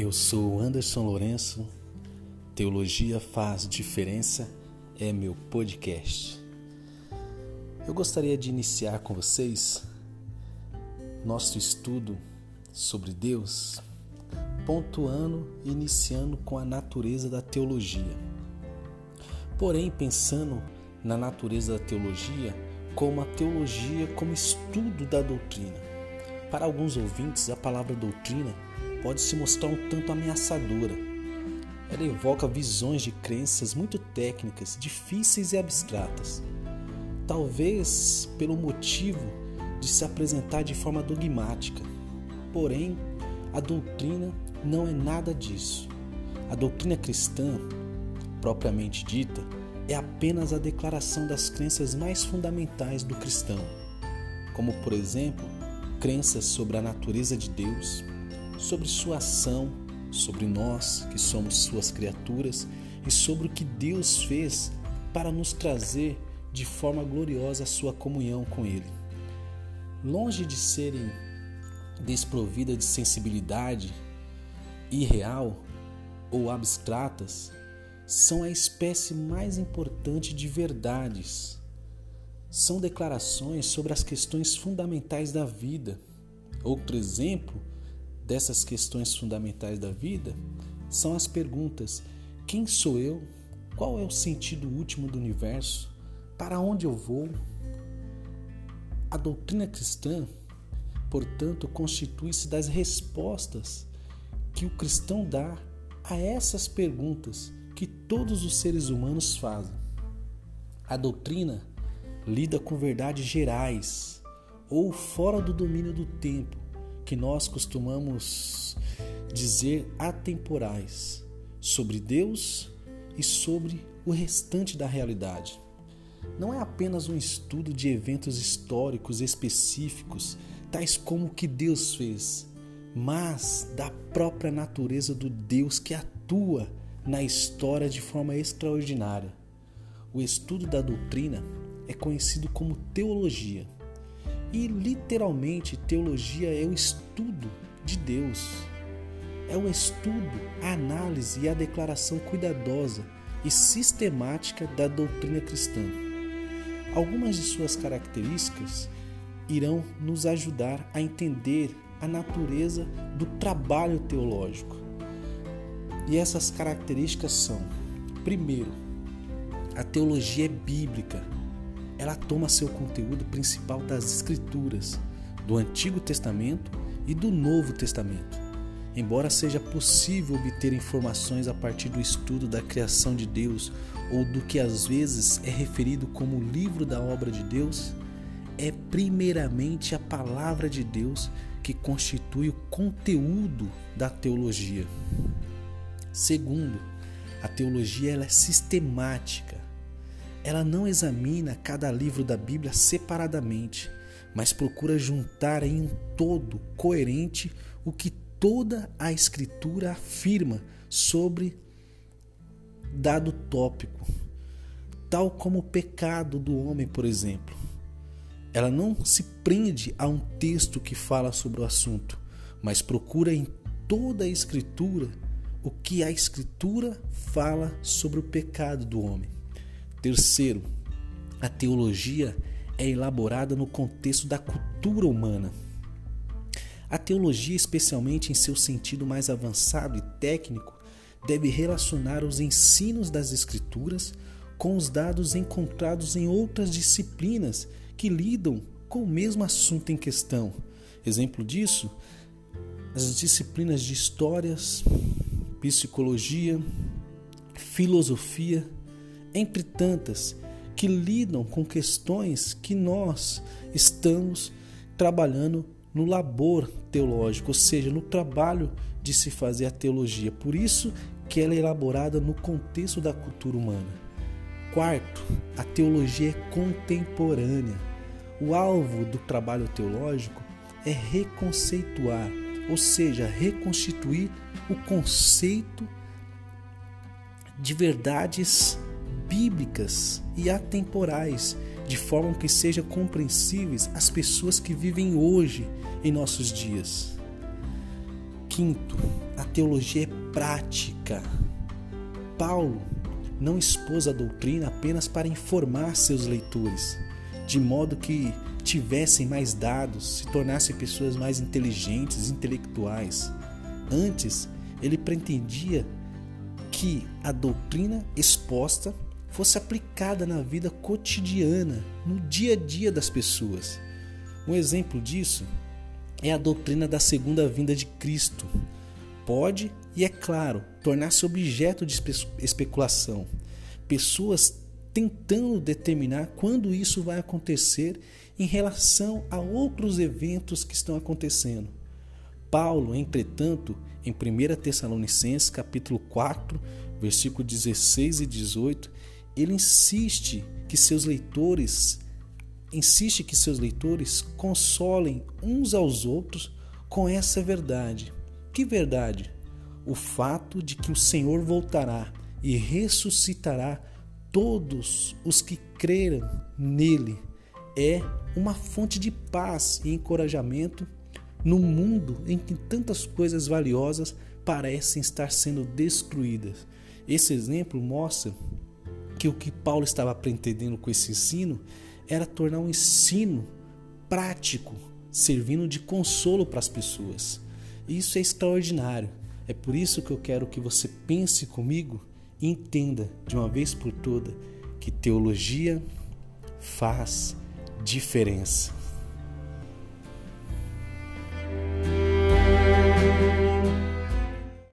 Eu sou Anderson Lourenço. Teologia faz diferença é meu podcast. Eu gostaria de iniciar com vocês nosso estudo sobre Deus, pontuando e iniciando com a natureza da teologia. Porém, pensando na natureza da teologia como a teologia como estudo da doutrina. Para alguns ouvintes, a palavra doutrina pode se mostrar um tanto ameaçadora ela evoca visões de crenças muito técnicas, difíceis e abstratas. Talvez pelo motivo de se apresentar de forma dogmática. Porém, a doutrina não é nada disso. A doutrina cristã, propriamente dita, é apenas a declaração das crenças mais fundamentais do cristão, como, por exemplo, crenças sobre a natureza de Deus, sobre sua ação, sobre nós, que somos Suas criaturas, e sobre o que Deus fez para nos trazer de forma gloriosa a Sua comunhão com Ele. Longe de serem desprovidas de sensibilidade irreal ou abstratas, são a espécie mais importante de verdades. São declarações sobre as questões fundamentais da vida. Outro exemplo dessas questões fundamentais da vida são as perguntas: quem sou eu? Qual é o sentido último do universo? Para onde eu vou? A doutrina cristã, portanto, constitui-se das respostas que o cristão dá a essas perguntas que todos os seres humanos fazem. A doutrina lida com verdades gerais ou fora do domínio do tempo, que nós costumamos dizer atemporais sobre Deus e sobre o restante da realidade. Não é apenas um estudo de eventos históricos específicos, tais como o que Deus fez, mas da própria natureza do Deus que atua na história de forma extraordinária. O estudo da doutrina é conhecido como teologia e literalmente, teologia é o estudo de Deus. É o estudo, a análise e a declaração cuidadosa e sistemática da doutrina cristã. Algumas de suas características irão nos ajudar a entender a natureza do trabalho teológico. E essas características são: primeiro, a teologia é bíblica, ela toma seu conteúdo principal das Escrituras, do Antigo Testamento e do Novo Testamento. Embora seja possível obter informações a partir do estudo da criação de Deus ou do que às vezes é referido como livro da obra de Deus, é primeiramente a palavra de Deus que constitui o conteúdo da teologia. Segundo, a teologia ela é sistemática ela não examina cada livro da Bíblia separadamente, mas procura juntar em um todo coerente o que toda a Escritura afirma sobre dado tópico, tal como o pecado do homem, por exemplo. Ela não se prende a um texto que fala sobre o assunto, mas procura em toda a Escritura o que a Escritura fala sobre o pecado do homem. Terceiro, a teologia é elaborada no contexto da cultura humana. A teologia, especialmente em seu sentido mais avançado e técnico, deve relacionar os ensinos das Escrituras com os dados encontrados em outras disciplinas que lidam com o mesmo assunto em questão. Exemplo disso, as disciplinas de histórias, psicologia, filosofia, entre tantas que lidam com questões que nós estamos trabalhando no labor teológico, ou seja, no trabalho de se fazer a teologia. Por isso que ela é elaborada no contexto da cultura humana. Quarto, a teologia é contemporânea. O alvo do trabalho teológico é reconceituar, ou seja, reconstituir o conceito de verdades bíblicas e atemporais, de forma que sejam compreensíveis às pessoas que vivem hoje em nossos dias. quinto, a teologia é prática. Paulo não expôs a doutrina apenas para informar seus leitores, de modo que tivessem mais dados, se tornassem pessoas mais inteligentes, intelectuais. Antes, ele pretendia que a doutrina exposta fosse aplicada na vida cotidiana, no dia a dia das pessoas. Um exemplo disso é a doutrina da segunda vinda de Cristo. Pode, e é claro, tornar-se objeto de especulação. Pessoas tentando determinar quando isso vai acontecer em relação a outros eventos que estão acontecendo. Paulo, entretanto, em 1 Tessalonicenses capítulo 4, versículo 16 e 18, ele insiste que seus leitores insiste que seus leitores consolem uns aos outros com essa verdade. Que verdade? O fato de que o Senhor voltará e ressuscitará todos os que creram nele é uma fonte de paz e encorajamento no mundo em que tantas coisas valiosas parecem estar sendo destruídas. Esse exemplo mostra que o que Paulo estava pretendendo com esse ensino era tornar um ensino prático, servindo de consolo para as pessoas. Isso é extraordinário. É por isso que eu quero que você pense comigo e entenda de uma vez por toda que teologia faz diferença.